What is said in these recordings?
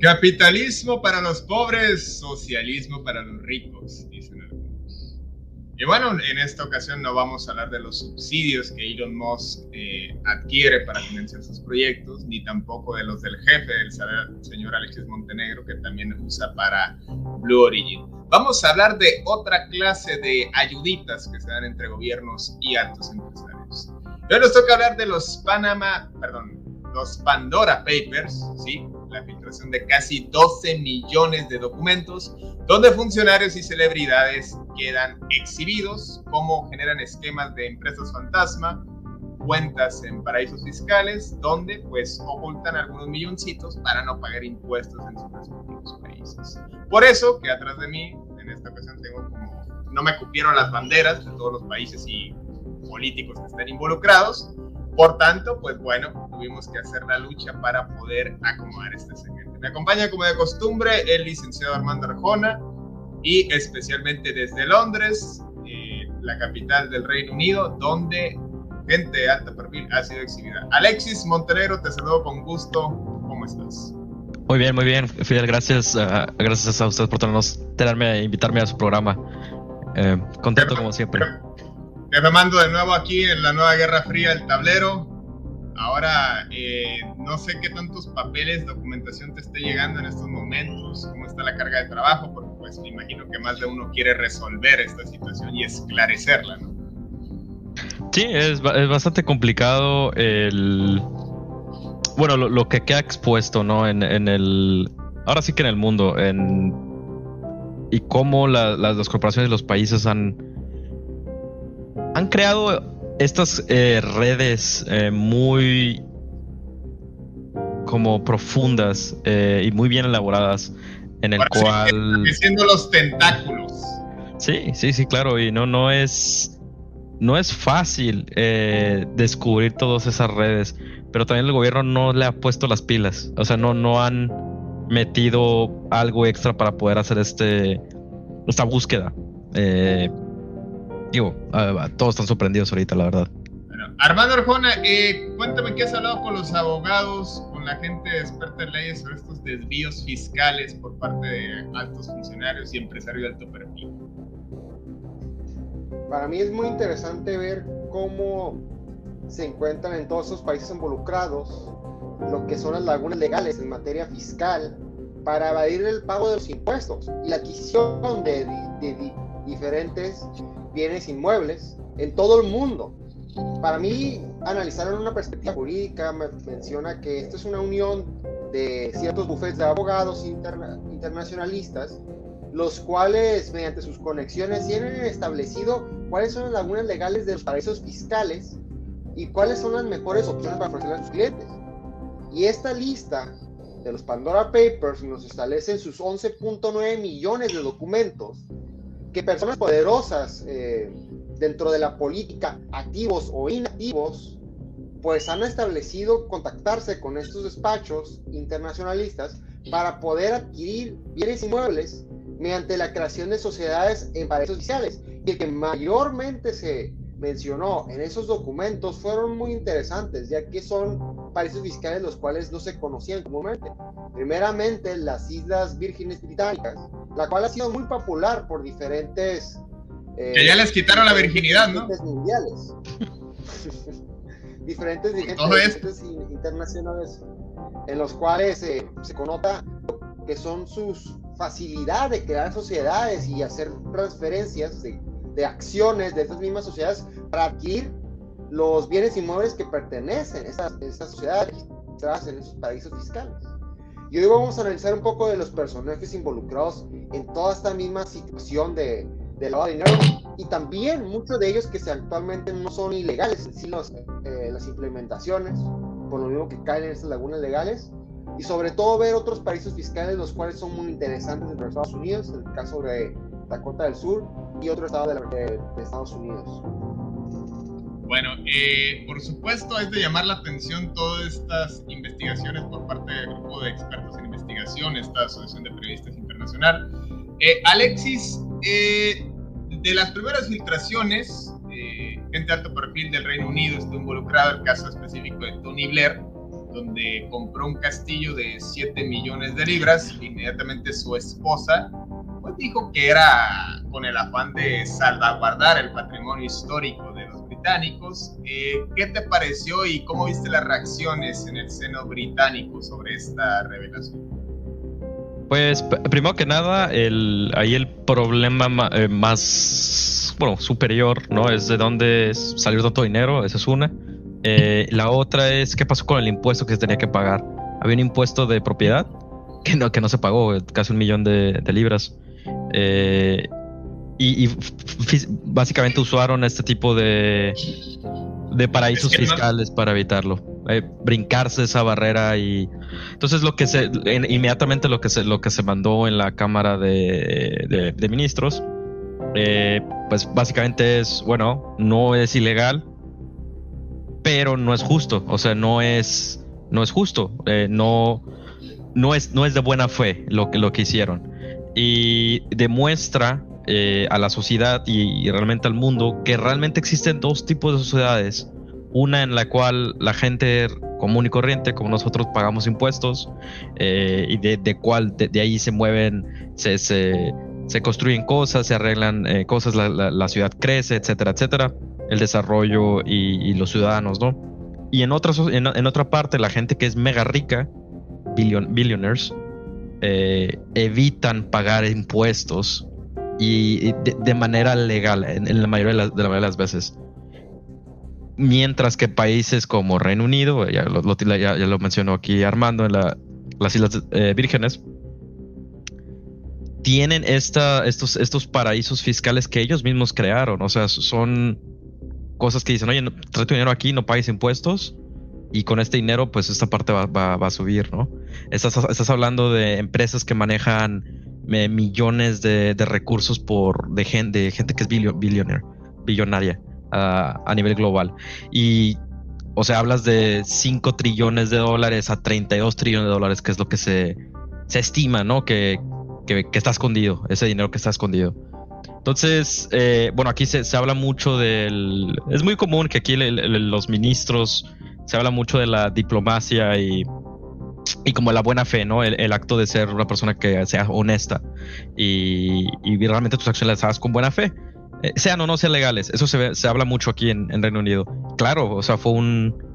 Capitalismo para los pobres, socialismo para los ricos, dicen algunos. Y bueno, en esta ocasión no vamos a hablar de los subsidios que Elon Musk eh, adquiere para financiar sus proyectos, ni tampoco de los del jefe, del señor Alexis Montenegro, que también usa para Blue Origin. Vamos a hablar de otra clase de ayuditas que se dan entre gobiernos y altos empresarios. Hoy nos toca hablar de los Panama, perdón, los Pandora Papers, ¿sí? La filtración de casi 12 millones de documentos, donde funcionarios y celebridades quedan exhibidos, cómo generan esquemas de empresas fantasma, cuentas en paraísos fiscales, donde pues ocultan algunos milloncitos para no pagar impuestos en sus respectivos países. Por eso que atrás de mí, en esta ocasión tengo como, no me cupieron las banderas de todos los países y políticos que estén involucrados, por tanto, pues bueno, tuvimos que hacer la lucha para poder acomodar este segmento. Me acompaña como de costumbre el licenciado Armando Arjona y especialmente desde Londres, eh, la capital del Reino Unido, donde gente de alto perfil ha sido exhibida. Alexis Montenegro, te saludo con gusto. ¿Cómo estás? Muy bien, muy bien, Fidel. Gracias, uh, gracias a ustedes por tenerme, invitarme a su programa. Eh, contento como siempre. Jefe Mando de nuevo aquí en la nueva Guerra Fría, el tablero. Ahora, eh, no sé qué tantos papeles, documentación te esté llegando en estos momentos, cómo está la carga de trabajo, porque pues me imagino que más de uno quiere resolver esta situación y esclarecerla, ¿no? Sí, es, bastante complicado el... Bueno, lo, que queda expuesto, ¿no? En, el... Ahora sí que en el mundo, en... Y cómo las corporaciones y los países han han creado estas eh, redes eh, muy como profundas eh, y muy bien elaboradas en el cual siendo los tentáculos. Sí sí sí claro y no no es no es fácil descubrir todas esas redes pero también el gobierno no le ha puesto las pilas o sea no no han metido algo extra para poder hacer este esta búsqueda Digo, todos están sorprendidos ahorita, la verdad. Bueno, Armando Arjona, eh, cuéntame qué has hablado con los abogados, con la gente experta en leyes sobre estos desvíos fiscales por parte de altos funcionarios y empresarios de alto perfil. Para mí es muy interesante ver cómo se encuentran en todos esos países involucrados lo que son las lagunas legales en materia fiscal para evadir el pago de los impuestos y la adquisición de, de, de diferentes bienes inmuebles en todo el mundo. Para mí, analizar en una perspectiva jurídica me menciona que esto es una unión de ciertos bufetes de abogados internacionalistas, los cuales, mediante sus conexiones, tienen establecido cuáles son las lagunas legales de los paraísos fiscales y cuáles son las mejores opciones para ofrecerle a sus clientes. Y esta lista de los Pandora Papers nos establece sus 11.9 millones de documentos que personas poderosas eh, dentro de la política, activos o inactivos, pues han establecido contactarse con estos despachos internacionalistas para poder adquirir bienes inmuebles mediante la creación de sociedades en paraísos fiscales. Y el que mayormente se mencionó en esos documentos fueron muy interesantes, ya que son paraísos fiscales los cuales no se conocían comúnmente. Primeramente, las Islas Vírgenes Británicas, la cual ha sido muy popular por diferentes que ya les quitaron la virginidad, ¿no? Mundiales. diferentes dirigentes internacionales en los cuales eh, se conota que son sus facilidad de crear sociedades y hacer transferencias de, acciones de estas mismas sociedades para adquirir los bienes inmuebles que pertenecen a estas, estas sociedades registradas en esos paraísos fiscales. Y hoy vamos a analizar un poco de los personajes involucrados en toda esta misma situación de, de lavado de dinero y también muchos de ellos que se actualmente no son ilegales sí eh, las implementaciones, por lo mismo que caen en estas lagunas legales y sobre todo ver otros paraísos fiscales los cuales son muy interesantes dentro de Estados Unidos, el caso de Dakota del Sur y otro estado de, Estados Unidos. Bueno, eh, por supuesto es de llamar la atención todas estas investigaciones por parte del grupo de expertos en investigación, esta Asociación de Periodistas Internacional. Eh, Alexis, eh, de las primeras filtraciones, gente de alto perfil del Reino Unido está involucrado, el caso específico de Tony Blair, donde compró un castillo de 7 millones de libras. Inmediatamente su esposa pues dijo que era con el afán de salvaguardar el patrimonio histórico británicos. Eh, ¿Qué te pareció y cómo viste las reacciones en el seno británico sobre esta revelación? Pues primero que nada, el, ahí el problema eh, más, bueno, superior, ¿no? Es de dónde salió tanto dinero, esa es una. Eh, la otra es qué pasó con el impuesto que se tenía que pagar. Había un impuesto de propiedad que no, que no se pagó, casi un millón de, libras. Eh, y, básicamente usaron este tipo de, de paraísos fiscales para evitarlo. Eh, brincarse esa barrera y entonces lo que se inmediatamente lo que se lo que se mandó en la cámara de, de ministros pues básicamente es bueno no es ilegal pero no es justo, o sea, no es, no es justo, eh, no, no, es, no es de buena fe lo que, lo que hicieron. Y demuestra eh, a la sociedad y, realmente al mundo que realmente existen dos tipos de sociedades. Una en la cual la gente común y corriente, como nosotros, pagamos impuestos eh, y de, de cual de, ahí se mueven, se, se, se, construyen cosas, se arreglan cosas, la, la ciudad crece, etcétera, etcétera el desarrollo y, los ciudadanos, ¿no? Y en otra, en, otra parte, la gente que es mega rica, billionaires, eh, evitan pagar impuestos y, de, manera legal, en, la mayoría de, las veces. Mientras que países como Reino Unido, ya lo, mencionó aquí Armando, en las Islas eh, Vírgenes, tienen esta, estos, estos paraísos fiscales que ellos mismos crearon. O sea, son cosas que dicen, oye, trae tu dinero aquí, no pagues impuestos y con este dinero, pues esta parte va, a subir, ¿no? Estás, estás, hablando de empresas que manejan millones de, recursos por, de, gente, gente que es billonaria ah, a nivel global. Y, o sea, hablas de 5 trillones de dólares a 32 trillones de dólares, que es lo que se, se estima, ¿no? Que, que, está escondido, ese dinero que está escondido. Entonces, eh, bueno, aquí se, habla mucho del... Es muy común que aquí los ministros se habla mucho de la diplomacia y, y como la buena fe, ¿no? El, acto de ser una persona que sea honesta y, realmente tus acciones las hagas con buena fe. Eh, sean o no sean legales. Eso se, se habla mucho aquí en, en Reino Unido. Claro, o sea, fue un...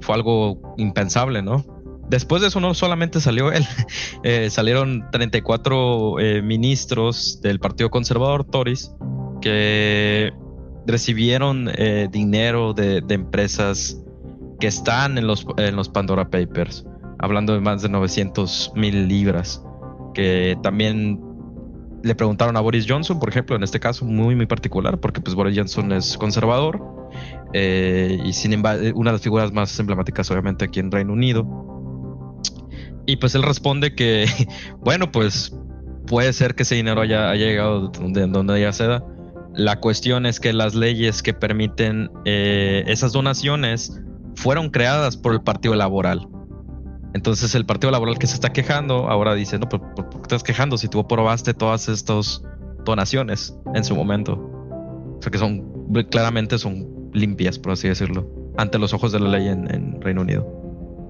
Fue algo impensable, ¿no? Después de eso no solamente salió él, eh, salieron 34 eh, ministros del Partido Conservador Tories que recibieron eh, dinero de, empresas que están en los, en los Pandora Papers, hablando de más de 900 mil libras, que también le preguntaron a Boris Johnson, por ejemplo, en este caso muy, muy particular, porque pues Boris Johnson es conservador y sin embargo, una de las figuras más emblemáticas obviamente aquí en Reino Unido y pues él responde que, bueno, pues puede ser que ese dinero haya, llegado de donde haya seda. La cuestión es que las leyes que permiten eh, esas donaciones fueron creadas por el Partido Laboral. Entonces el Partido Laboral que se está quejando ahora dice, no, ¿por, qué estás quejando si tú aprobaste todas estas donaciones en su momento? O sea que son, claramente son limpias, por así decirlo, ante los ojos de la ley en, en Reino Unido.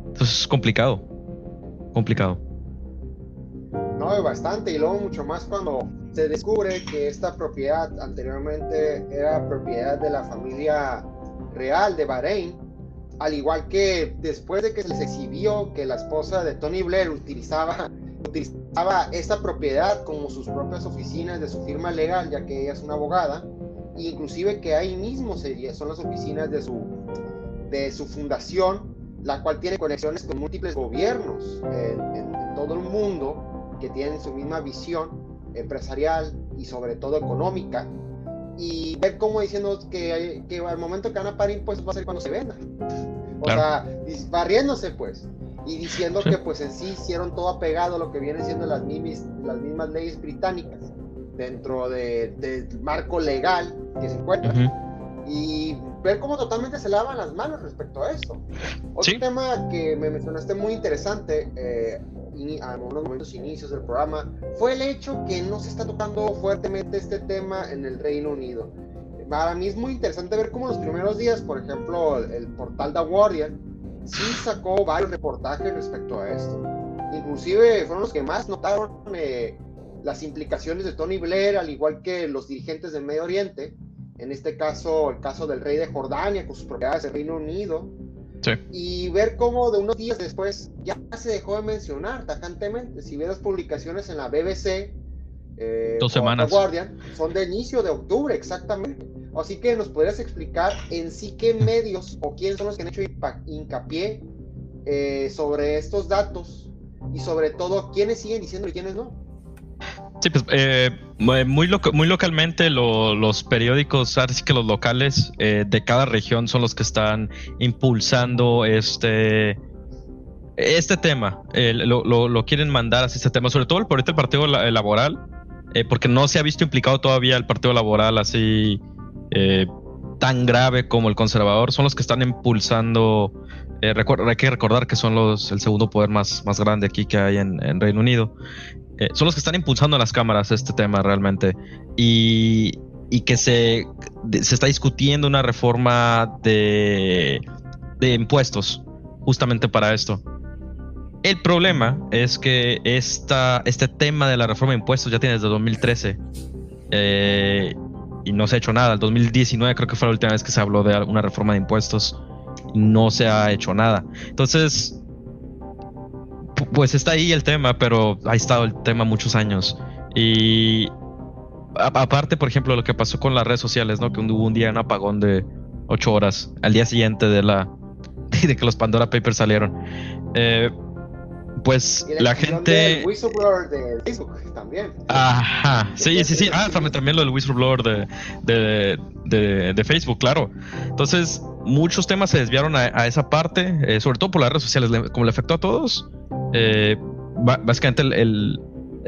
Entonces es complicado complicado. No, bastante, y luego mucho más cuando se descubre que esta propiedad anteriormente era propiedad de la familia real de Bahrein, al igual que después de que se les exhibió que la esposa de Tony Blair utilizaba, utilizaba esta propiedad como sus propias oficinas de su firma legal, ya que ella es una abogada, e inclusive que ahí mismo sería, son las oficinas de su, de su fundación, la cual tiene conexiones con múltiples gobiernos en todo el mundo que tienen su misma visión empresarial y sobre todo económica ver cómo diciendo que, que al momento que van a parir pues va a ser cuando se venda o sea barriéndose pues y diciendo que pues en sí hicieron todo apegado a lo que vienen siendo las mismas, las mismas leyes británicas dentro del de marco legal que se encuentra. Y ver cómo totalmente se lavan las manos respecto a esto. Otro tema que me mencionaste muy interesante, eh, a unos momentos inicios del programa, fue el hecho que no se está tocando fuertemente este tema en el Reino Unido. Para mí es muy interesante ver cómo los primeros días, por ejemplo, el, portal The Guardian sí sacó varios reportajes respecto a esto. Inclusive fueron los que más notaron eh, las implicaciones de Tony Blair, al igual que los dirigentes del Medio Oriente, en este caso el caso del rey de Jordania con sus propiedades en Reino Unido, y ver cómo de unos días después ya se dejó de mencionar tajantemente. Si ves las publicaciones en la BBC, eh, dos semanas. Guardian, son de inicio de octubre, exactamente. Así que nos podrías explicar en sí qué medios o quiénes son los que han hecho hincapié eh, sobre estos datos y sobre todo quiénes siguen diciendo y quiénes no. Sí, pues eh, muy, muy localmente los periódicos, así que los locales eh, de cada región son los que están impulsando este este tema. lo, quieren mandar así este tema, sobre todo por el partido laboral, eh, porque no se ha visto implicado todavía el partido laboral así tan grave como el conservador. Son los que están impulsando. hay que recordar que son los el segundo poder más, más grande aquí que hay en, en Reino Unido. Eh, son los que están impulsando las cámaras este tema realmente. Y, que se, se está discutiendo una reforma de, de impuestos justamente para esto. El problema es que esta, este tema de la reforma de impuestos ya tiene desde 2013 eh, y no se ha hecho nada. El 2019 creo que fue la última vez que se habló de una reforma de impuestos no se ha hecho nada. Entonces, pues está ahí el tema, pero ha estado el tema muchos años. Y aparte, por ejemplo, lo que pasó con las redes sociales, ¿no? Que hubo un día un apagón de ocho horas al día siguiente de la de que los Pandora Papers salieron. Eh, pues la, gente. de Facebook también. Ajá, sí, sí, sí. Ah, también lo del whistleblower de, de, de, Facebook, claro. Entonces, muchos temas se desviaron a, esa parte, eh, sobre todo por las redes sociales, como le afectó a todos. Eh, básicamente el,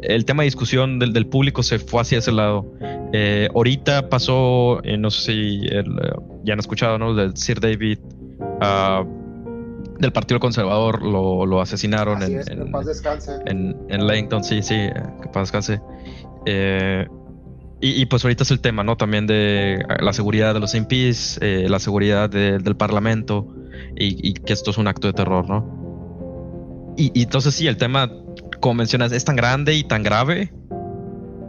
el, tema de discusión del, del, público se fue hacia ese lado. Eh, ahorita pasó, no sé si ya han escuchado, ¿no? Del Sir David. Uh, del Partido Conservador lo, lo asesinaron en, en, en, Langton, sí, sí, que paz descanse. Eh, y, pues ahorita es el tema, ¿no? También de la seguridad de los MPs, eh, la seguridad del Parlamento y, que esto es un acto de terror, ¿no? Y, y, entonces sí, el tema, como mencionas, es tan grande y tan grave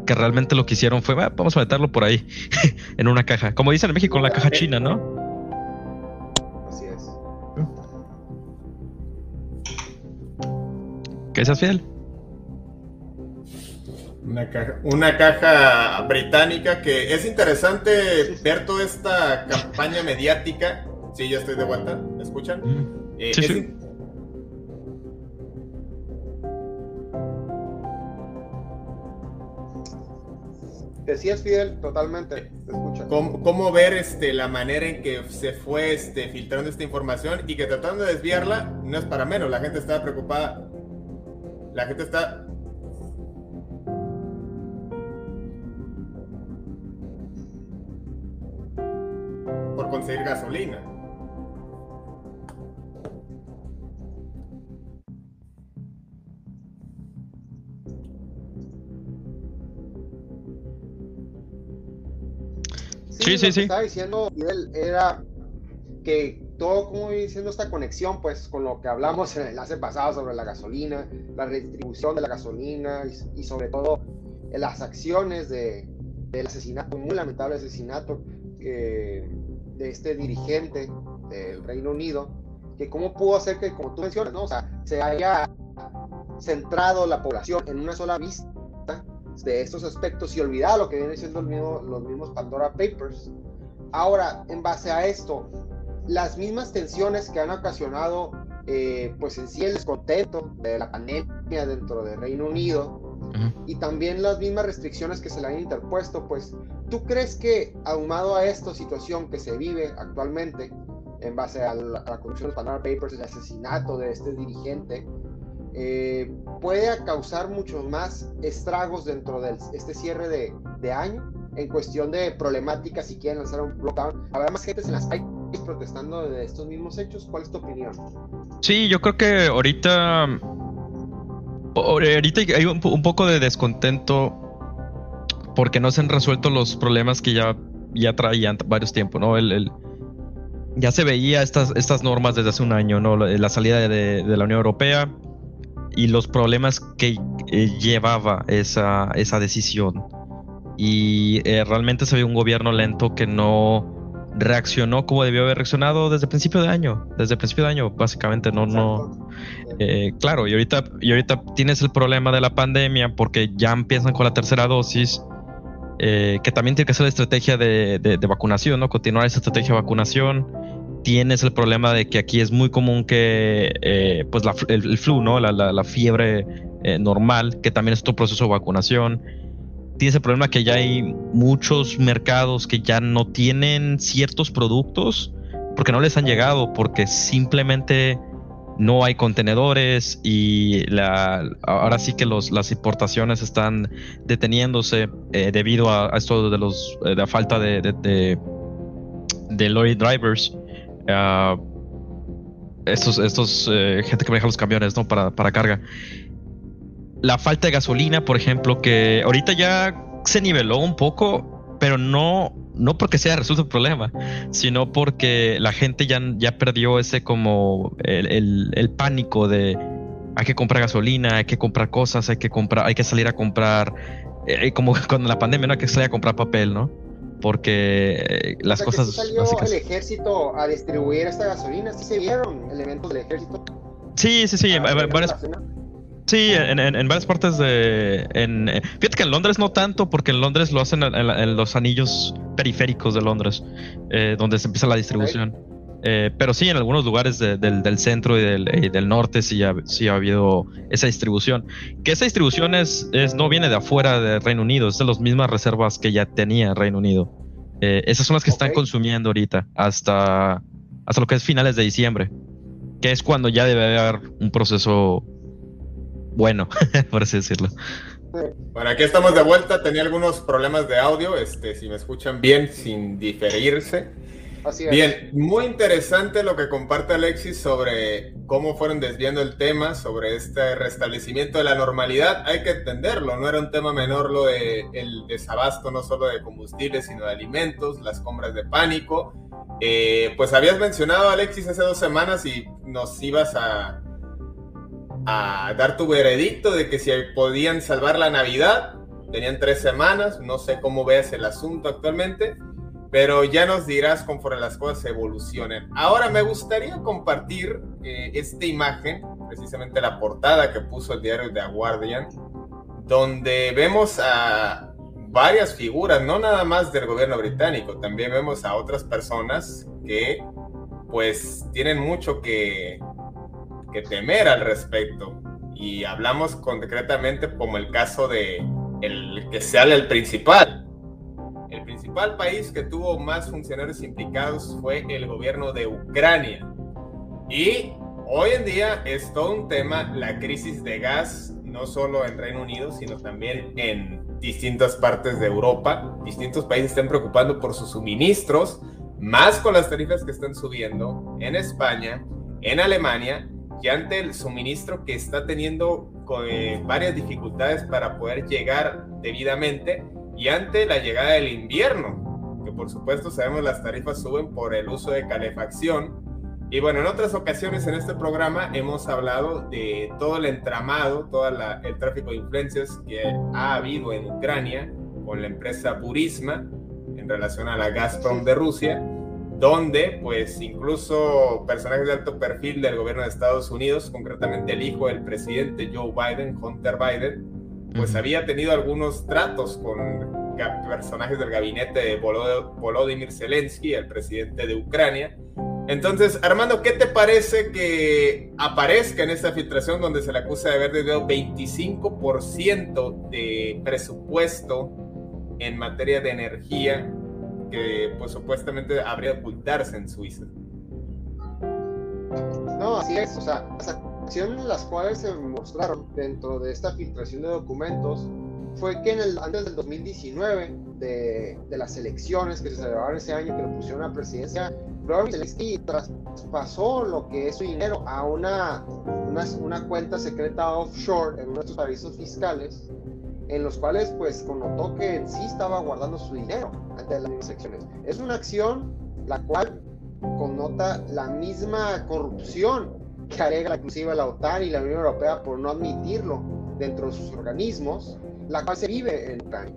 que realmente lo que hicieron fue, vamos a meterlo por ahí, en una caja. Como dicen en México, en la caja china, ¿no? Que seas fiel. Una caja, una caja británica que es interesante ver toda esta campaña mediática. Sí, ya estoy de vuelta. ¿Me escuchan? Mm. Eh, sí, sí. Decías Fidel, totalmente, te escucho. ¿Cómo, ver este, la manera en que se fue este, filtrando esta información y que tratando de desviarla no es para menos, la gente estaba preocupada la gente está... Por conseguir gasolina. Sí, sí, sí. estaba diciendo era que todo como diciendo esta conexión pues con lo que hablamos en el enlace pasado sobre la gasolina, la redistribución de la gasolina y, sobre todo las acciones de, del asesinato, muy lamentable asesinato de este dirigente del Reino Unido, que cómo pudo hacer que, como tú mencionas, ¿no? o sea, se haya centrado la población en una sola vista de estos aspectos y olvidado lo que viene siendo los mismos Pandora Papers. Ahora, en base a esto, las mismas tensiones que han ocasionado, eh, pues en sí el descontento de la pandemia dentro del Reino Unido y también las mismas restricciones que se le han interpuesto, pues, ¿tú crees que ahumado a esta situación que se vive actualmente, en base a la, a de los Pandora Papers, el asesinato de este dirigente, eh, puede causar muchos más estragos dentro de este cierre de, año en cuestión de problemáticas si quieren lanzar un lockdown. Habrá más gente en las calles protestando de estos mismos hechos. ¿Cuál es tu opinión? Sí, yo creo que ahorita ahorita hay un, poco de descontento porque no se han resuelto los problemas que ya, ya traían varios tiempos, ¿no? El, ya se veía estas, estas normas desde hace un año, ¿no? La, salida de, de la Unión Europea, y los problemas que eh, llevaba esa, esa decisión. Y eh, realmente se vio un gobierno lento que no reaccionó como debió haber reaccionado desde el principio de año. Desde el principio de año, básicamente, no, no. Eh, claro, y ahorita, y ahorita tienes el problema de la pandemia porque ya empiezan con la tercera dosis. que también tiene que ser la estrategia de, de, de vacunación, ¿no? Continuar esa estrategia de vacunación tienes el problema de que aquí es muy común que eh, pues el, flu, ¿no? La, fiebre eh, normal, que también es tu proceso de vacunación. Tienes el problema que ya hay muchos mercados que ya no tienen ciertos productos porque no les han llegado, porque simplemente no hay contenedores y ahora sí que las importaciones están deteniéndose eh, debido a, esto de los de la falta de, de, lorry drivers estos, estos eh, gente que maneja los camiones, ¿no? Para, para carga. La falta de gasolina, por ejemplo, que ahorita ya se niveló un poco, pero no, no porque sea resuelto el problema, sino porque la gente ya, ya perdió ese como el, el, pánico de hay que comprar gasolina, hay que comprar cosas, hay que comprar, hay que salir a comprar, eh, como con la pandemia, no hay que salir a comprar papel, ¿no? porque eh, las cosas. salió el ejército a distribuir esta gasolina? ¿Sí se vieron elementos del ejército? Sí, sí, sí, ah, varias. Sí, en, en, varias partes de. En, eh, fíjate que en Londres no tanto, porque en Londres lo hacen en, los anillos periféricos de Londres, eh, donde se empieza la distribución. Eh, pero sí, en algunos lugares del, centro y del, norte sí ha, sí ha, habido esa distribución. Que esa distribución es, no viene de afuera del Reino Unido, es de las mismas reservas que ya tenía Reino Unido. Eh, esas son las que están consumiendo ahorita hasta, hasta lo que es finales de diciembre, que es cuando ya debe haber un proceso bueno, por así decirlo. Bueno, aquí estamos de vuelta. Tenía algunos problemas de audio. Este, si me escuchan bien, sin diferirse. Bien, muy interesante lo que comparte Alexis sobre cómo fueron desviando el tema, sobre este restablecimiento de la normalidad. Hay que entenderlo, no era un tema menor lo de el desabasto no solo de combustibles, sino de alimentos, las compras de pánico. Eh, pues habías mencionado, Alexis, hace dos semanas y nos ibas a, a dar tu veredicto de que si podían salvar la Navidad. Tenían tres semanas, no sé cómo veas el asunto actualmente pero ya nos dirás conforme las cosas evolucionen. Ahora me gustaría compartir eh, esta imagen, precisamente la portada que puso el diario The Guardian, donde vemos a varias figuras, no nada más del gobierno británico, también vemos a otras personas que pues tienen mucho que, que temer al respecto. Y hablamos concretamente como el caso de el que sale el principal, el principal país que tuvo más funcionarios implicados fue el gobierno de Ucrania. Y hoy en día es todo un tema la crisis de gas, no solo en Reino Unido, sino también en distintas partes de Europa. Distintos países están preocupando por sus suministros, más con las tarifas que están subiendo en España, en Alemania, y ante el suministro que está teniendo eh, varias dificultades para poder llegar debidamente y ante la llegada del invierno, que por supuesto sabemos las tarifas suben por el uso de calefacción, Y bueno, en otras ocasiones en este programa hemos hablado de todo el entramado, todo el tráfico de influencias que ha habido en Ucrania con la empresa Burisma en relación a la Gazprom de Rusia, donde pues incluso personajes de alto perfil del gobierno de Estados Unidos, concretamente el hijo del presidente Joe Biden, Hunter Biden, pues había tenido algunos tratos con personajes del gabinete de Volodymyr Zelensky, el presidente de Ucrania. Entonces, Armando, ¿qué te parece que aparezca en esta filtración donde se le acusa de haber desviado 25% de presupuesto en materia de energía que pues supuestamente habría ocultarse en Suiza? No, así es, o sea, acciones las cuales se mostraron dentro de esta filtración de documentos fue que en el, antes del 2019, de, de las elecciones que se celebraron ese año, que lo pusieron a presidencia, Robert Zelensky traspasó lo que es su dinero a una, una, una, cuenta secreta offshore en uno de estos paraísos fiscales, en los cuales pues connotó que sí estaba guardando su dinero ante las elecciones. Es una acción la cual connota la misma corrupción que alega inclusive la OTAN y la Unión Europea por no admitirlo dentro de sus organismos, la cual se vive en Ucrania,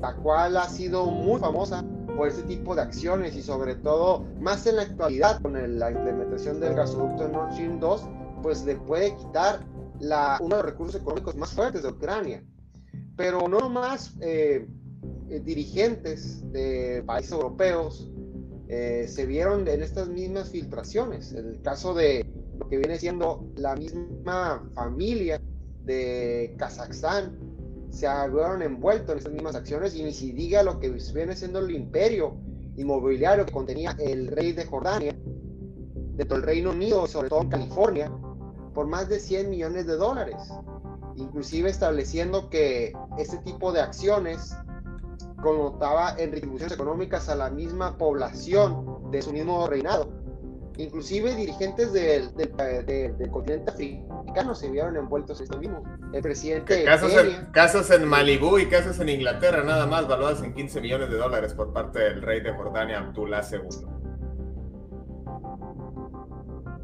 la cual ha sido muy famosa por ese tipo de acciones y sobre todo más en la actualidad con la implementación del gasoducto Nord Stream 2, pues le puede quitar la, uno de los recursos económicos más fuertes de Ucrania. Pero no nomás eh, eh, dirigentes de países europeos eh, se vieron en estas mismas filtraciones. El caso de lo que viene siendo la misma familia de Kazajstán, se habían envuelto en estas mismas acciones y ni si diga lo que viene siendo el imperio inmobiliario que contenía el rey de Jordania, dentro del Reino Unido, sobre todo en California, por más de 100 millones de dólares, inclusive estableciendo que este tipo de acciones connotaba en retribuciones económicas a la misma población de su mismo reinado Inclusive dirigentes del, del, continente africano se vieron envueltos en esto mismo. El presidente... Casos en, casos en Malibú y casos en Inglaterra, nada más, valuados en 15 millones de dólares por parte del rey de Jordania, Abdullah II.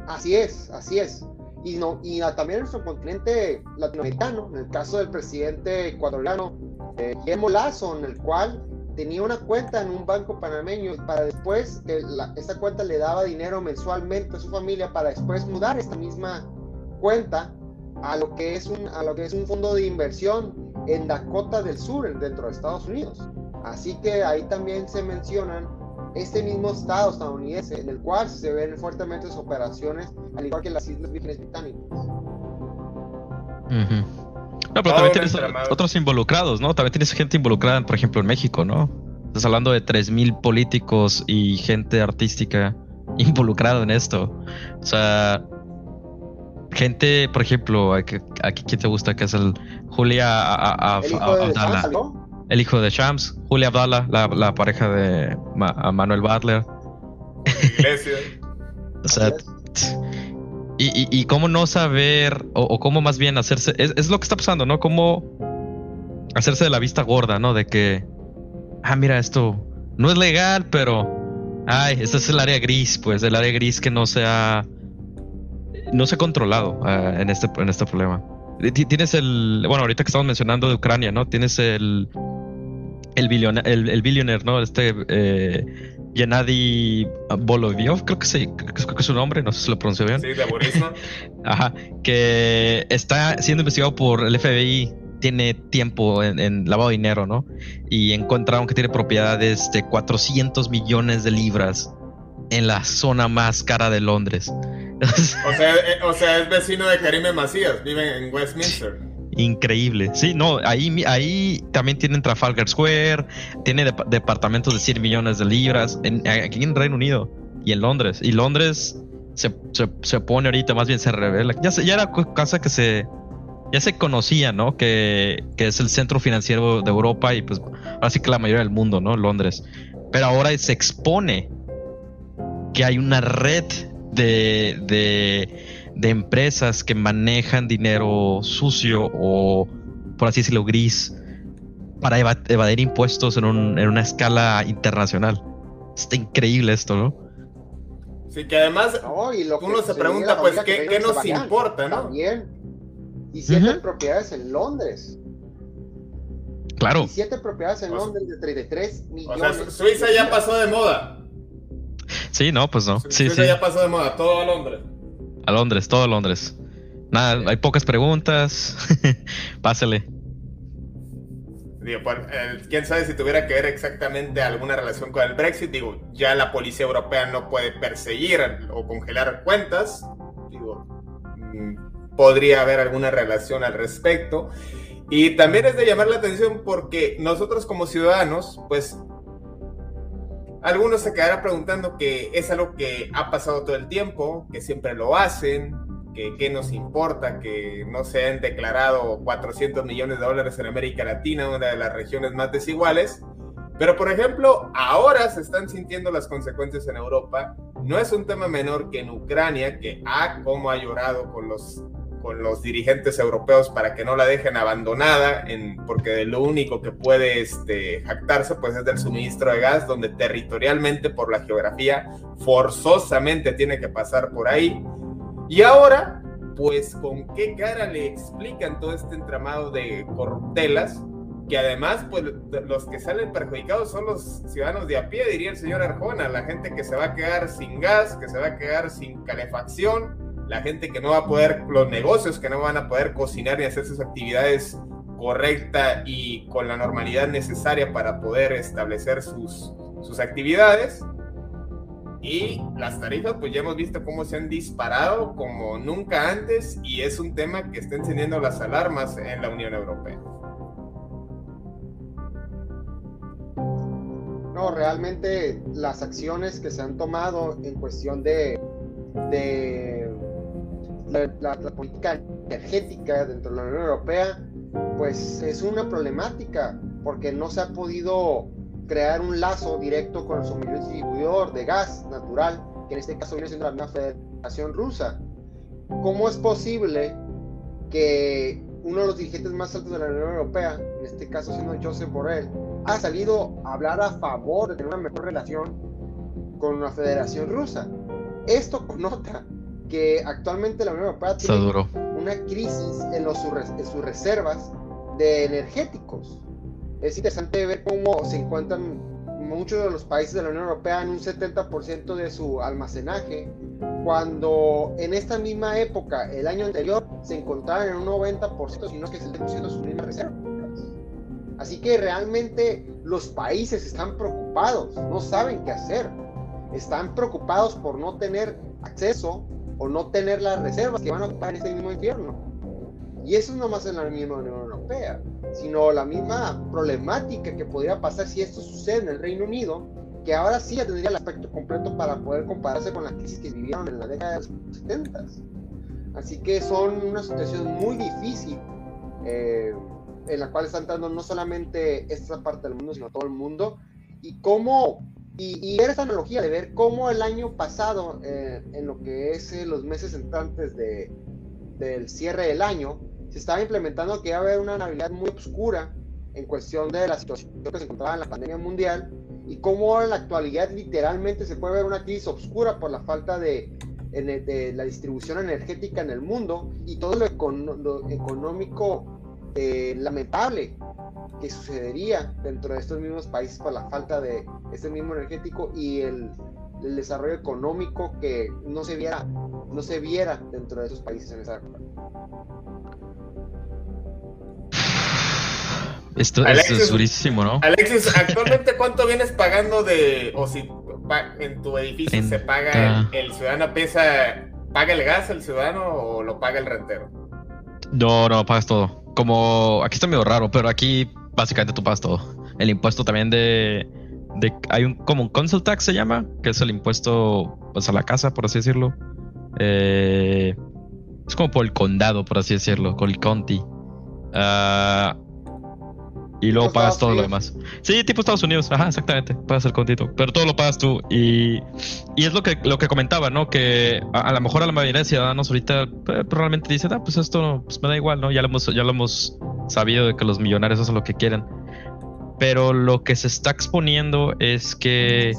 Así es, así es. Y, no, y también en nuestro continente latinoamericano, en el caso del presidente ecuatoriano eh, Guillermo Lazo, en el cual tenía una cuenta en un banco panameño para después que esa cuenta le daba dinero mensualmente a su familia para después mudar esta misma cuenta a lo que es un, a lo que es un fondo de inversión en Dakota del Sur dentro de Estados Unidos. Así que ahí también se mencionan este mismo estado estadounidense en el cual se ven fuertemente sus operaciones, al igual que las Islas Vírgenes Británicas. No, pero también tienes otros involucrados, ¿no? También tienes gente involucrada, por ejemplo, en México, ¿no? Estás hablando de 3.000 políticos y gente artística involucrada en esto. O sea, gente, por ejemplo, aquí, ¿quién te gusta? Que es el Julia Abdala. El hijo de Shams, Julia Abdala, la, pareja de Manuel Butler. o sea, y, cómo no saber, o, cómo más bien hacerse, es, lo que está pasando, ¿no? Cómo hacerse de la vista gorda, ¿no? De que, ah, mira, esto no es legal, pero, ay, este es el área gris, pues, el área gris que no se ha, no se ha controlado ah, en, este, en este problema. Tienes el, bueno, ahorita que estamos mencionando de Ucrania, ¿no? Tienes el, el, el, el billionaire, ¿no? Este eh, Gennady Boloviov, creo que, sí, creo que es su nombre, no sé si lo pronuncio bien. Sí, de Burisma. Ajá, que está siendo investigado por el FBI, tiene tiempo en, lavado de dinero, ¿no? Y encontraron que tiene propiedades de 400 millones de libras en la zona más cara de Londres. o, sea, eh, o sea, es vecino de Karime Macías, vive en Westminster. Increíble. Sí, no, ahí, ahí también tienen Trafalgar Square, tiene departamentos de 100 millones de libras aquí en Reino Unido y en Londres. Y Londres se, se, pone ahorita, más bien se revela. Ya, ya era casa que se, ya se conocía, ¿no? Que, que, es el centro financiero de Europa y pues así que la mayoría del mundo, ¿no? Londres. Pero ahora se expone que hay una red de, de de empresas que manejan dinero sucio o, por así decirlo, gris para evadir impuestos en, una escala internacional. Está increíble esto, ¿no? Sí, que además uno se pregunta, pues, ¿qué, nos importa, no? También. Y siete propiedades en Londres. Claro. Y siete propiedades en Londres de 33 millones. O sea, Suiza ya pasó de moda. Sí, no, pues no. Sí, Suiza ya pasó de moda, todo a Londres. A Londres, todo a Londres. Nada, hay pocas preguntas. Pásele. Digo, pues, quién sabe si tuviera que ver exactamente alguna relación con el Brexit. Digo, ya la policía europea no puede perseguir o congelar cuentas. Digo, mm, podría haber alguna relación al respecto. Y también es de llamar la atención porque nosotros como ciudadanos, pues, algunos se quedarán preguntando que es algo que ha pasado todo el tiempo, que siempre lo hacen, que qué nos importa que no se han declarado 400 millones de dólares en América Latina, una de las regiones más desiguales. Pero, por ejemplo, ahora se están sintiendo las consecuencias en Europa. No es un tema menor que en Ucrania, que ah, cómo ha llorado con los, con los dirigentes europeos para que no la dejen abandonada, en, porque lo único que puede este, jactarse pues, es del suministro de gas, donde territorialmente, por la geografía, forzosamente tiene que pasar por ahí. Y ahora, pues con qué cara le explican todo este entramado de corruptelas, que además, pues los que salen perjudicados son los ciudadanos de a pie, diría el señor Arjona, la gente que se va a quedar sin gas, que se va a quedar sin calefacción, la gente que no va a poder, los negocios que no van a poder cocinar y hacer sus actividades correcta y con la normalidad necesaria para poder establecer sus, sus actividades. Y las tarifas, pues ya hemos visto cómo se han disparado como nunca antes y es un tema que está encendiendo las alarmas en la Unión Europea. No, realmente las acciones que se han tomado en cuestión de, de la, política energética dentro de la Unión Europea, pues es una problemática porque no se ha podido crear un lazo directo con el suministro distribuidor de gas natural, que en este caso viene siendo la Federación Rusa. ¿Cómo es posible que uno de los dirigentes más altos de la Unión Europea, en este caso siendo Joseph Borrell, ha salido a hablar a favor de tener una mejor relación con la Federación Rusa? Esto conota que actualmente la Unión Europea tiene una crisis en, los, en sus reservas de energéticos es interesante ver cómo se encuentran muchos de los países de la Unión Europea en un 70% de su almacenaje, cuando en esta misma época, el año anterior, se encontraban en un 90%, sino que se produciendo sus mismas reservas. Así que realmente los países están preocupados, no saben qué hacer. Están preocupados por no tener acceso o no tener las reservas que van a ocupar en este mismo infierno. Y eso no más en la misma Unión Europea sino la misma problemática que podría pasar si esto sucede en el Reino Unido, que ahora sí ya tendría el aspecto completo para poder compararse con la crisis que vivieron en la década de los 70. Así que son una situación muy difícil eh, en la cual está entrando no solamente esta parte del mundo, sino todo el mundo. Y cómo, y, ver esta analogía de ver cómo el año pasado, eh, en lo que es eh, los meses entrantes de, del cierre del año, se estaba implementando que iba a haber una Navidad muy oscura en cuestión de la situación que se encontraba en la pandemia mundial y cómo en la actualidad literalmente se puede ver una crisis oscura por la falta de, de la distribución energética en el mundo y todo lo, económico eh, lamentable que sucedería dentro de estos mismos países por la falta de este mismo energético y el, el desarrollo económico que no se viera no se viera dentro de esos países en esa época. Esto, es durísimo, ¿no? Alexis, ¿actualmente cuánto vienes pagando de, o si en tu edificio se paga, el, ciudadano pesa, paga el gas el ciudadano o lo paga el rentero? No, no, pagas todo. Como, aquí está medio raro, pero aquí básicamente tú pagas todo. El impuesto también de, de hay un, como un council tax se llama, que es el impuesto, pues a la casa, por así decirlo. Eh, es como por el condado, por así decirlo, con el county. Ah, y luego pagas todo lo demás. Sí, tipo Estados Unidos, ajá, exactamente, pagas el contito, pero todo lo pagas tú. Y, y es lo que, lo que comentaba, ¿no? Que a, lo mejor a la mayoría de ciudadanos ahorita pues, probablemente dicen, ah, pues esto pues me da igual, ¿no? Ya lo hemos, ya lo hemos sabido de que los millonarios hacen lo que quieren. Pero lo que se está exponiendo es que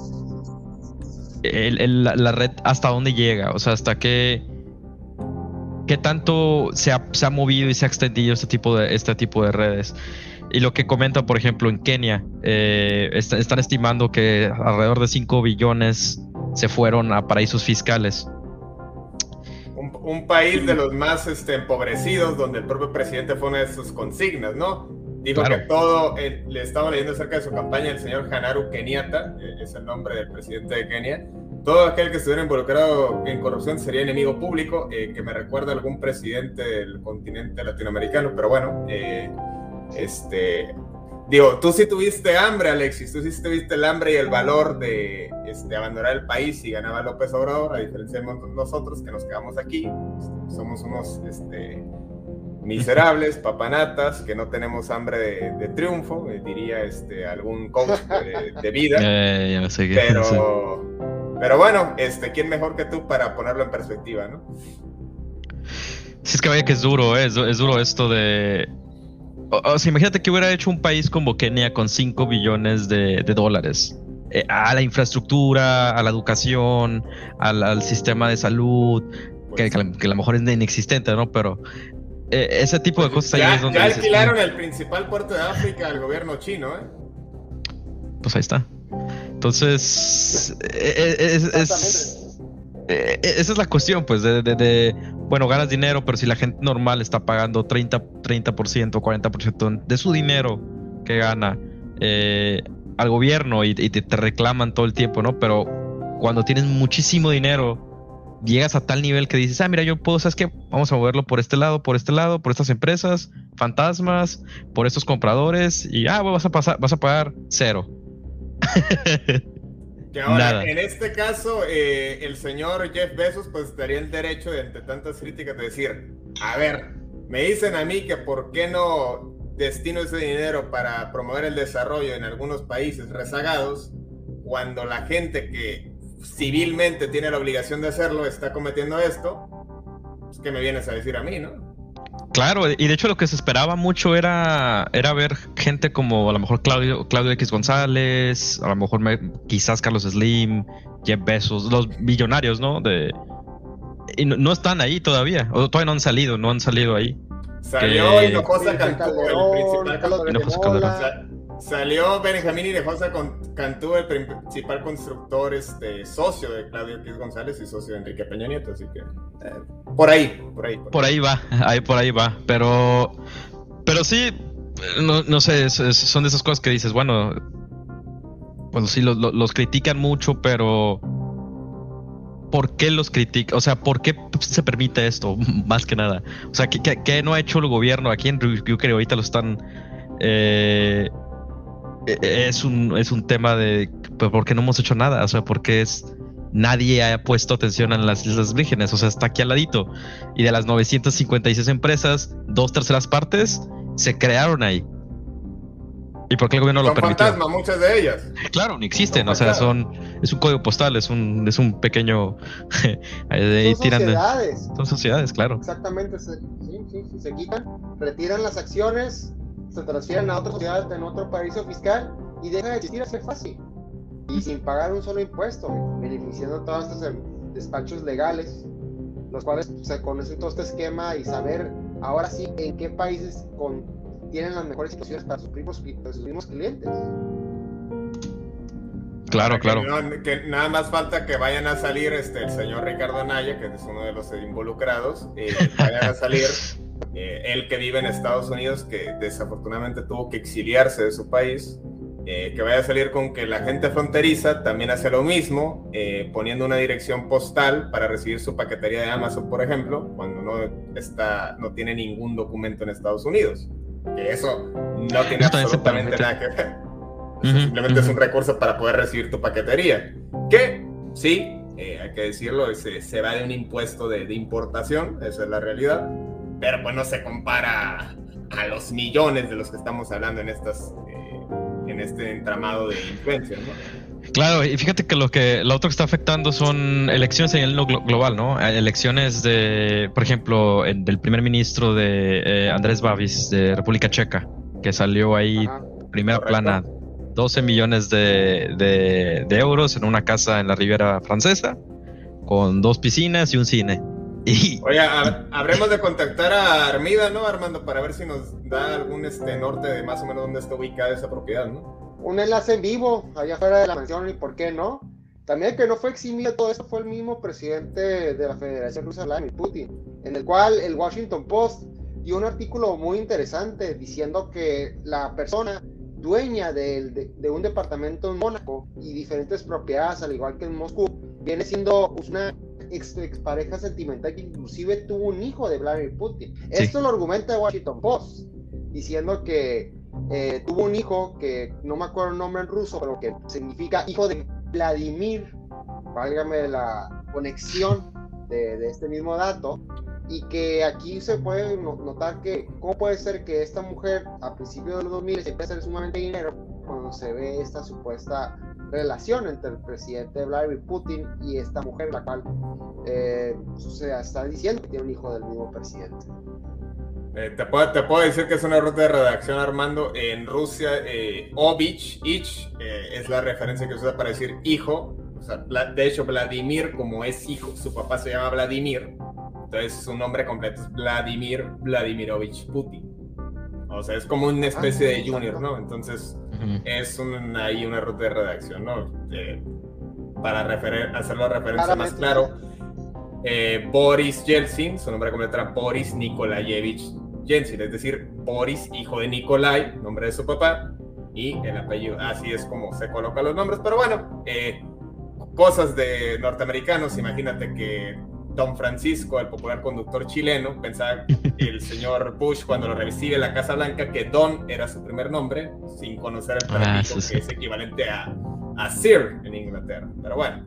la, red hasta dónde llega, o sea, hasta qué, qué tanto se ha, movido y se ha extendido este tipo de, este tipo de redes. Y lo que comenta, por ejemplo, en Kenia, eh, están estimando que alrededor de 5 billones se fueron a paraísos fiscales. Un, país de los más este, empobrecidos, donde el propio presidente fue una de sus consignas, ¿no? Dijo que todo, le estaba leyendo acerca de su campaña el señor Hanaru Kenyatta, eh, es el nombre del presidente de Kenia, todo aquel que estuviera involucrado en corrupción sería enemigo público, eh, que me recuerda a algún presidente del continente latinoamericano, pero bueno, eh, este, digo, tú sí tuviste hambre, Alexis, tú sí tuviste el hambre y el valor de este, abandonar el país y ganaba López Obrador, a diferencia de nosotros que nos quedamos aquí, somos unos este, miserables, papanatas, que no tenemos hambre de, triunfo, eh, diría este, algún coach de, vida. pero... Pero bueno, este, ¿quién mejor que tú para ponerlo en perspectiva, no? Sí, es que vaya que es duro, ¿eh? es, duro esto de... O, sea, imagínate que hubiera hecho un país como Kenia con 5 billones de, dólares. Eh, a la infraestructura, a la educación, al, sistema de salud, que, que, a lo mejor es inexistente, ¿no? Pero eh, ese tipo de cosas ya, ahí es donde. Ya alquilaron el principal puerto de África al gobierno chino, ¿eh? Pues ahí está. Entonces, eh, eh, es, eh, esa es la cuestión, pues, de, bueno, ganas dinero, pero si la gente normal está pagando 30, 30% 40% de su dinero que gana al gobierno y, te, reclaman todo el tiempo, ¿no? Pero cuando tienes muchísimo dinero, llegas a tal nivel que dices, ah, mira, yo puedo, ¿sabes qué? Vamos a moverlo por este lado, por este lado, por estas empresas, fantasmas, por estos compradores, y ah, vas a pasar, vas a pagar cero. que ahora, en este caso, eh, el señor Jeff Bezos, pues daría el derecho, de, entre tantas críticas, de decir, a ver, me dicen a mí que por qué no destino ese dinero para promover el desarrollo en algunos países rezagados, cuando la gente que civilmente tiene la obligación de hacerlo está cometiendo esto, pues que me vienes a decir a mí, ¿no? Claro, y de hecho lo que se esperaba mucho era, era ver gente como a lo mejor Claudio, Claudio X González, a lo mejor quizás Carlos Slim, Jeff Bezos, los billonarios, ¿no? De, y no, están ahí todavía, o todavía no han salido, no han salido ahí. Salió Hinojosa Cantú, el principal Salió Benjamín Hinojosa Cantú, el principal constructor, este, socio de Claudio X González y socio de Enrique Peña Nieto, así que eh, por ahí, por ahí. Por, ahí. va, ahí por ahí va, pero, pero sí, no, no sé, son de esas cosas que dices, bueno, bueno, sí, los critican mucho, pero ¿por qué los critican? O sea, ¿por qué se permite esto? Más que nada. O sea, ¿qué, no ha hecho el gobierno? Aquí en que ahorita lo están... Eh, es un, es un tema de pues, por qué no hemos hecho nada, o sea, porque es nadie ha puesto atención en las Islas Vírgenes, o sea, está aquí al ladito. Y de las 956 empresas, dos terceras partes se crearon ahí. ¿Y por qué el gobierno lo permitió? fantasma, muchas de ellas. Claro, ni existen, o sea, son es un código postal, es un es un pequeño son sociedades. son sociedades, claro. Exactamente, sí, sí, sí, se quitan, retiran las acciones, se transfieren a otra sociedad en otro paraíso fiscal y deja de existir así fácil. Y sin pagar un solo impuesto, beneficiando todos estos despachos legales, los cuales se conocen todo este esquema y saber ahora sí en qué países con tienen las mejores situaciones para sus mismos, clientes. Claro, claro. Que, nada más falta que vayan a salir este, el señor Ricardo Anaya, que es uno de los involucrados, y vayan a salir eh, él que vive en Estados Unidos, que desafortunadamente tuvo que exiliarse de su país, eh, que vaya a salir con que la gente fronteriza también hace lo mismo, eh, poniendo una dirección postal para recibir su paquetería de Amazon, por ejemplo, cuando no, está, no tiene ningún documento en Estados Unidos que eso no tiene absolutamente nada que ver. simplemente es un recurso para poder recibir tu paquetería. Que sí, eh, hay que decirlo, se, se, va de un impuesto de, importación, esa es la realidad, pero pues no se compara a los millones de los que estamos hablando en estas eh, en este entramado de influencias, Claro, y fíjate que lo que lo otro que está afectando son elecciones en el global, ¿no? Elecciones de, por ejemplo, del primer ministro de eh, Andrés Babis de República Checa, que salió ahí primera plana 12 millones de, de, euros en una casa en la Riviera Francesa, con dos piscinas y un cine. Y... Oye, habremos de contactar a Armida, ¿no, Armando? Para ver si nos da algún este norte de más o menos dónde está ubicada esa propiedad, ¿no? Un enlace en vivo, allá afuera de la mansión, y por qué no. También que no fue eximido todo esto fue el mismo presidente de la Federación Rusa, Vladimir Putin, en el cual el Washington Post dio un artículo muy interesante diciendo que la persona dueña de, un departamento en Mónaco y diferentes propiedades, al igual que en Moscú, viene siendo una ex, pareja sentimental que inclusive tuvo un hijo de Vladimir Putin. Esto lo argumenta Washington Post, diciendo que eh, tuvo un hijo que no me acuerdo el nombre en ruso, pero que significa hijo de Vladimir, válgame la conexión de, de este mismo dato, y que aquí se puede notar que cómo puede ser que esta mujer a principios de los 2000 se empieza a hacer sumamente dinero cuando se ve esta supuesta relación entre el presidente Vladimir Putin y esta mujer, la cual eh, se está diciendo que tiene un hijo del mismo presidente. Eh, te, puedo, te, puedo, decir que es una ruta de redacción, Armando. En Rusia, eh, Ovich, ich, eh, es la referencia que se usa para decir hijo. O sea, de hecho, Vladimir, como es hijo, su papá se llama Vladimir. Entonces su nombre completo es Vladimir Vladimirovich Putin. O sea, es como una especie de ah, junior, ¿no? Entonces es un, ahí una ruta de redacción, ¿no? para referir, hacerlo referencia más claro, eh, Boris Yeltsin, su nombre completo era Boris Nikolayevich Yeltsin, es decir, Boris, hijo de Nikolai, nombre de su papá, y el apellido, así es como se colocan los nombres, pero bueno, eh, cosas de norteamericanos, imagínate que Don Francisco, el popular conductor chileno, pensaba el señor Bush cuando lo recibe en la Casa Blanca que Don era su primer nombre, sin conocer el ah, que es equivalente a, a Sir en Inglaterra. Pero bueno,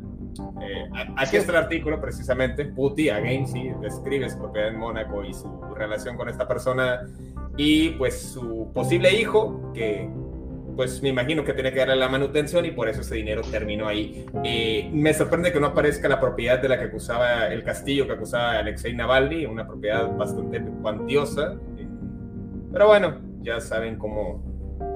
eh, aquí está el artículo precisamente. Puti, again, sí, describe su propiedad en Mónaco y su relación con esta persona y pues su posible hijo que pues me imagino que tiene que darle la manutención y por eso ese dinero terminó ahí. Eh, me sorprende que no aparezca la propiedad de la que acusaba el castillo que acusaba Alexei Navalny, una propiedad bastante cuantiosa. pero bueno, ya saben cómo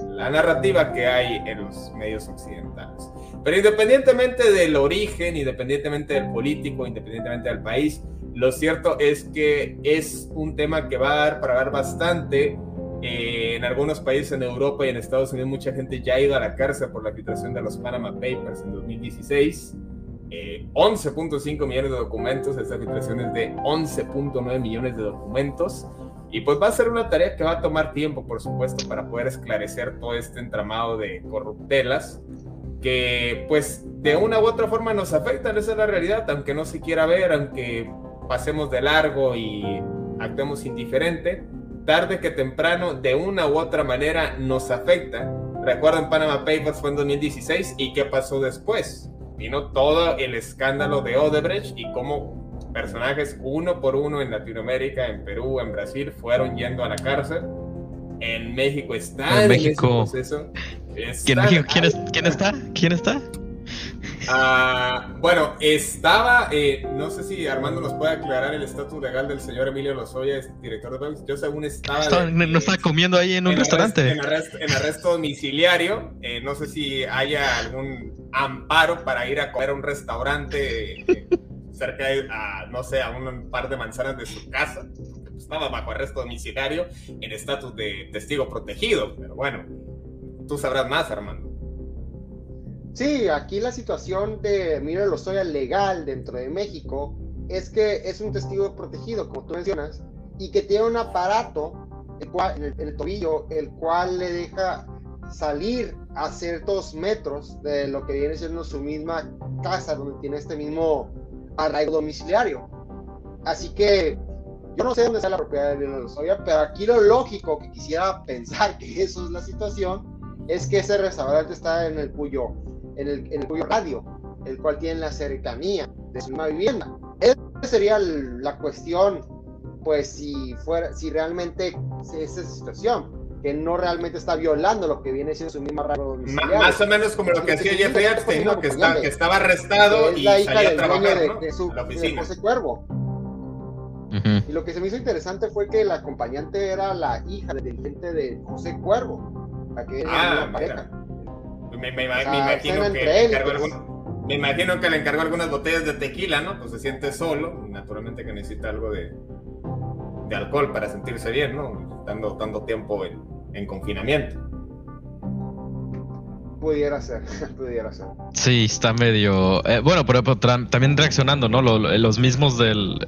la narrativa que hay en los medios occidentales. Pero independientemente del origen, independientemente del político, independientemente del país, lo cierto es que es un tema que va a dar para ver bastante eh, en algunos países en Europa y en Estados Unidos mucha gente ya ha ido a la cárcel por la filtración de los Panama Papers en 2016. 11.5 eh, millones de documentos, esta filtración es de 11.9 millones de documentos. Y pues va a ser una tarea que va a tomar tiempo, por supuesto, para poder esclarecer todo este entramado de corruptelas que pues de una u otra forma nos afectan, esa es la realidad, aunque no se quiera ver, aunque pasemos de largo y actuemos indiferente, tarde que temprano, de una u otra manera, nos afecta. Recuerden, Panama Papers fue en 2016 y qué pasó después. Vino todo el escándalo de Odebrecht y cómo personajes uno por uno en Latinoamérica, en Perú, en Brasil, fueron yendo a la cárcel. En México está en, México. ¿Quién, ¿Quién está? ¿Quién está? Ah, bueno, estaba, eh, no sé si Armando nos puede aclarar el estatus legal del señor Emilio Lozoya, director de Banks. Yo según estaba... no está comiendo ahí en un restaurante. en, arresto, domiciliario. Eh, no sé si haya algún amparo para ir a comer a un restaurante eh, cerca de, no sé, a un par de manzanas de su casa. Estaba bajo arresto domiciliario en estatus de testigo protegido. Pero bueno, tú sabrás más, Armando. Sí, aquí la situación de Emilio Lozoya legal dentro de México es que es un testigo protegido, como tú mencionas, y que tiene un aparato el cual, en, el, tobillo, el cual le deja salir a ciertos metros de lo que viene siendo su misma casa, donde tiene este mismo arraigo domiciliario. Así que yo no sé dónde está la propiedad de Emilio Lozoya, pero aquí lo lógico que quisiera pensar que eso es la situación es que ese restaurante está en el cuyo en el, en cuyo radio, el cual tiene la cercanía de su misma vivienda. Esa sería la cuestión, pues si fuera, si realmente es esa situación, que no realmente está violando lo que viene siendo su misma radio Más o menos como lo que hacía Jeffrey Epstein, ¿no? Que, estaba arrestado y la salía a trabajar, de, de, su, de José Cuervo. Y lo que se me hizo interesante fue que la acompañante era la hija del dirigente de José Cuervo, la que era ah, pareja. Me, imagino que le encargó me imagino que le encargó algunas botellas de tequila, ¿no? Pues se siente solo, naturalmente que necesita algo de, de alcohol para sentirse bien, ¿no? Estando tanto tiempo en, en confinamiento. Pudiera ser, pudiera ser. Sí, está medio. Eh, bueno, pero, también reaccionando, ¿no? los mismos del.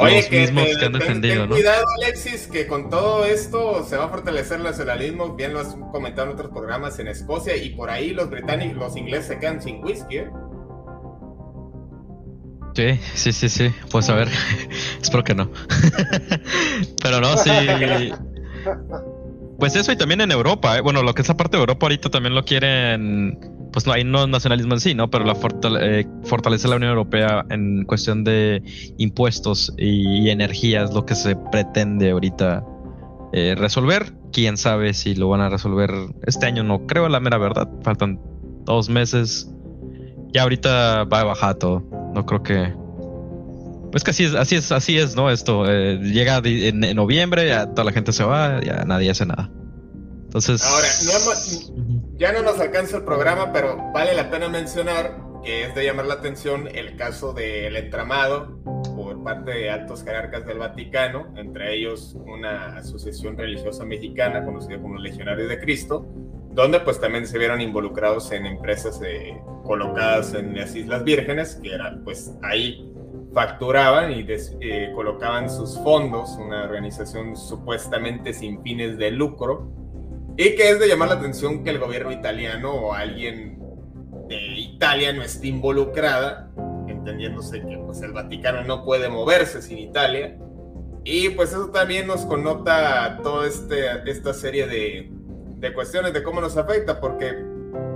Oye, los que, mismos que han defendido, ten, cuidado, Alexis, que con todo esto se va a fortalecer el nacionalismo. Bien lo has comentado en otros programas en Escocia y por ahí los británicos, los ingleses se quedan sin whisky, ¿eh? Sí, sí, sí, sí. Pues a ver, espero que no. Pero no, sí. Pues eso y también en Europa, ¿eh? bueno, lo que es la parte de Europa ahorita también lo quieren, pues no hay no nacionalismo en sí, ¿no? Pero la eh, fortalece la Unión Europea en cuestión de impuestos y, energía es lo que se pretende ahorita eh, resolver. Quién sabe si lo van a resolver este año, no creo la mera verdad. Faltan dos meses. Ya ahorita va a bajar todo. No creo que pues que así es, así es, así es, ¿no? Esto eh, llega en, noviembre, ya toda la gente se va, ya nadie hace nada. Entonces. Ahora, ya no nos alcanza el programa, pero vale la pena mencionar que es de llamar la atención el caso del entramado por parte de altos jerarcas del Vaticano, entre ellos una asociación religiosa mexicana conocida como Legionarios de Cristo, donde pues también se vieron involucrados en empresas eh, colocadas en las Islas Vírgenes, que eran pues ahí facturaban y eh, colocaban sus fondos, una organización supuestamente sin fines de lucro, y que es de llamar la atención que el gobierno italiano o alguien de Italia no esté involucrada, entendiéndose que pues, el Vaticano no puede moverse sin Italia. Y pues eso también nos connota toda este, esta serie de, de cuestiones de cómo nos afecta, porque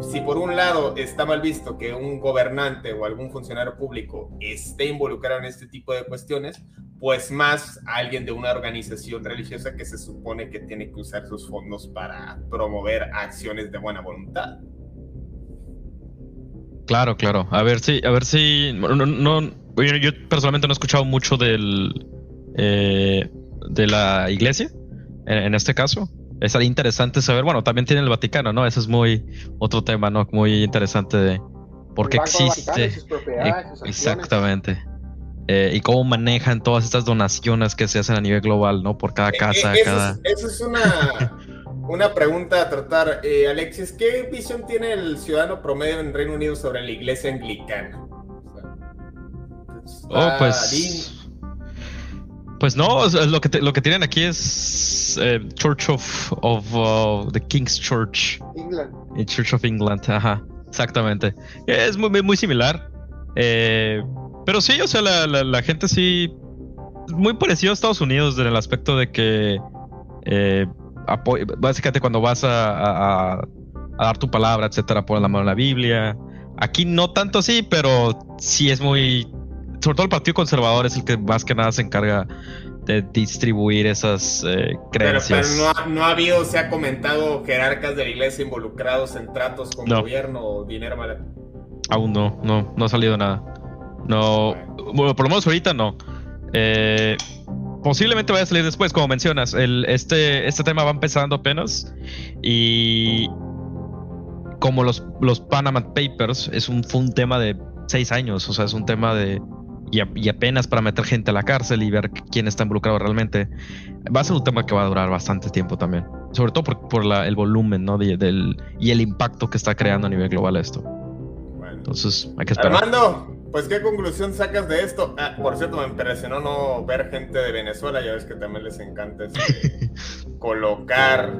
si por un lado está mal visto que un gobernante o algún funcionario público esté involucrado en este tipo de cuestiones, pues más alguien de una organización religiosa que se supone que tiene que usar sus fondos para promover acciones de buena voluntad. Claro, claro. A ver si, a ver si, no, yo personalmente no he escuchado mucho del eh, de la iglesia en este caso es interesante saber. Bueno, también tiene el Vaticano, ¿no? Eso es muy otro tema, ¿no? Muy interesante de por qué existe. Exactamente. Eh, y cómo manejan todas estas donaciones que se hacen a nivel global, ¿no? Por cada eh, casa, eh, cada. eso es una, una pregunta a tratar. Alexis, ¿qué visión tiene el ciudadano promedio en Reino Unido sobre la iglesia anglicana? oh, pues. Pues no, lo que, lo que tienen aquí es eh, Church of, of uh, the King's Church. England. Church of England, ajá, exactamente. Es muy, muy similar. Eh, pero sí, o sea, la, la, gente sí. Muy parecido a Estados Unidos en el aspecto de que. Eh, básicamente, cuando vas a, a, dar tu palabra, etcétera, por la mano en la Biblia. Aquí no tanto así, pero sí es muy sobre todo el Partido Conservador es el que más que nada se encarga de distribuir esas eh, creencias. Pero, no, ha, habido, se ha comentado jerarcas de la iglesia involucrados en tratos con gobierno o dinero mal. Aún no, no, no ha salido nada. No, bueno, por lo menos ahorita no. Eh, posiblemente vaya a salir después, como mencionas. El, este, este tema va empezando apenas y como los, los Panama Papers es un, fue un tema de seis años, o sea, es un tema de y, apenas para meter gente a la cárcel y ver quién está involucrado realmente, va a ser un tema que va a durar bastante tiempo también. Sobre todo por, el volumen ¿no? del, y el impacto que está creando a nivel global esto. Entonces, hay que esperar. Armando, pues, ¿qué conclusión sacas de esto? Ah, por cierto, me impresionó no ver gente de Venezuela. Ya ves que también les encanta este, colocar,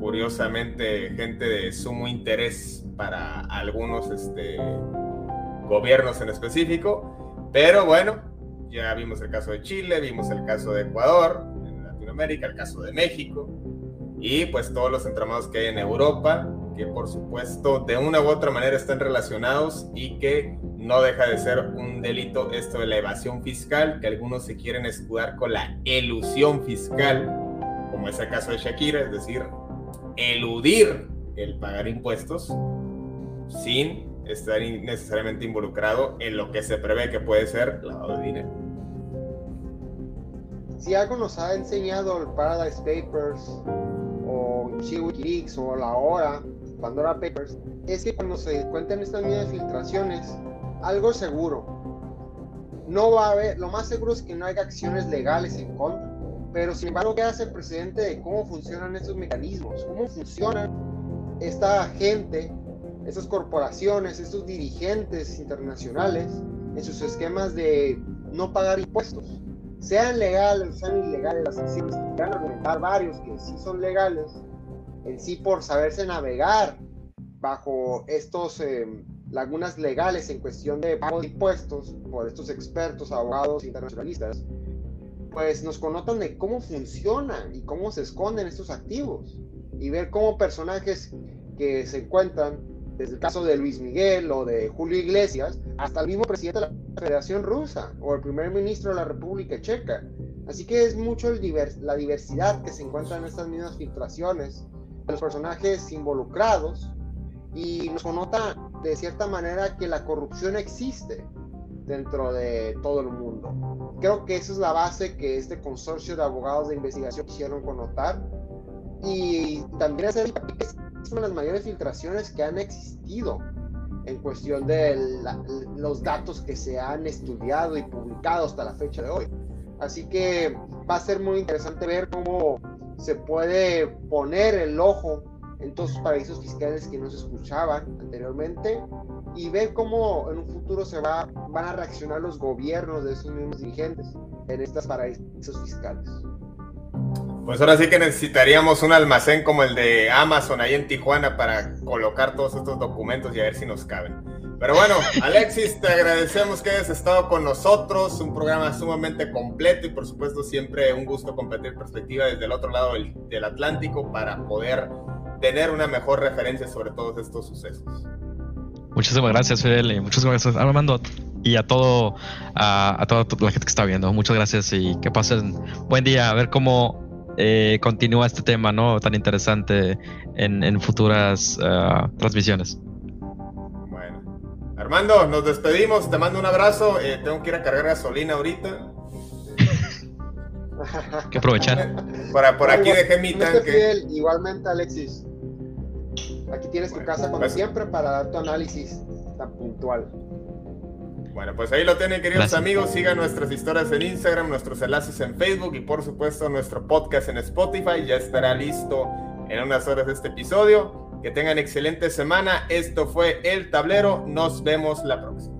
curiosamente, gente de sumo interés para algunos este, gobiernos en específico. Pero bueno, ya vimos el caso de Chile, vimos el caso de Ecuador, en Latinoamérica, el caso de México, y pues todos los entramados que hay en Europa, que por supuesto de una u otra manera están relacionados y que no deja de ser un delito esto de la evasión fiscal, que algunos se quieren escudar con la elusión fiscal, como es el caso de Shakira, es decir, eludir el pagar impuestos sin estar necesariamente involucrado en lo que se prevé que puede ser lavado de dinero. Si algo nos ha enseñado el Paradise Papers o Wikileaks o la hora Pandora Papers, es que cuando se cuentan estas mismas filtraciones, algo seguro, no va a haber, lo más seguro es que no haya acciones legales en contra. Pero sin embargo, ¿qué hace el presidente de cómo funcionan estos mecanismos? ¿Cómo funcionan esta gente, estas corporaciones, estos dirigentes internacionales en sus esquemas de no pagar impuestos? Sean legales, sean ilegales las acciones, van a varios que sí son legales, en sí por saberse navegar bajo estos... Eh, lagunas legales en cuestión de pago de impuestos por estos expertos, abogados internacionalistas, pues nos connotan de cómo funciona y cómo se esconden estos activos y ver cómo personajes que se encuentran, desde el caso de Luis Miguel o de Julio Iglesias, hasta el mismo presidente de la Federación Rusa o el primer ministro de la República Checa. Así que es mucho el la diversidad que se encuentra en estas mismas filtraciones de los personajes involucrados y nos connota de cierta manera que la corrupción existe dentro de todo el mundo. Creo que esa es la base que este consorcio de abogados de investigación quisieron connotar y también es de las mayores filtraciones que han existido en cuestión de los datos que se han estudiado y publicado hasta la fecha de hoy. Así que va a ser muy interesante ver cómo se puede poner el ojo en todos esos paraísos fiscales que no se escuchaban anteriormente y ver cómo en un futuro se va, van a reaccionar los gobiernos de esos mismos dirigentes en estos paraísos fiscales. Pues ahora sí que necesitaríamos un almacén como el de Amazon ahí en Tijuana para colocar todos estos documentos y a ver si nos caben. Pero bueno, Alexis, te agradecemos que hayas estado con nosotros, un programa sumamente completo y por supuesto siempre un gusto compartir perspectiva desde el otro lado del, del Atlántico para poder tener una mejor referencia sobre todos estos sucesos. Muchísimas gracias, Fidel, y muchas gracias, Armando, y a todo, a, toda la gente que está viendo. Muchas gracias y que pasen buen día. A ver cómo eh, continúa este tema, ¿no? Tan interesante en, futuras uh, transmisiones. Bueno, Armando, nos despedimos. Te mando un abrazo. Eh, tengo que ir a cargar gasolina ahorita. que aprovechar. Por, por aquí dejé mi tanque. igualmente, Alexis. Aquí tienes tu casa como pues- siempre para dar tu análisis tan puntual. Bueno, pues ahí lo tienen, queridos amigos. Sigan nuestras historias en Instagram, nuestros enlaces en Facebook y por supuesto nuestro podcast en Spotify. Ya estará listo en unas horas de este episodio. Que tengan excelente semana. Esto fue El Tablero. Nos vemos la próxima.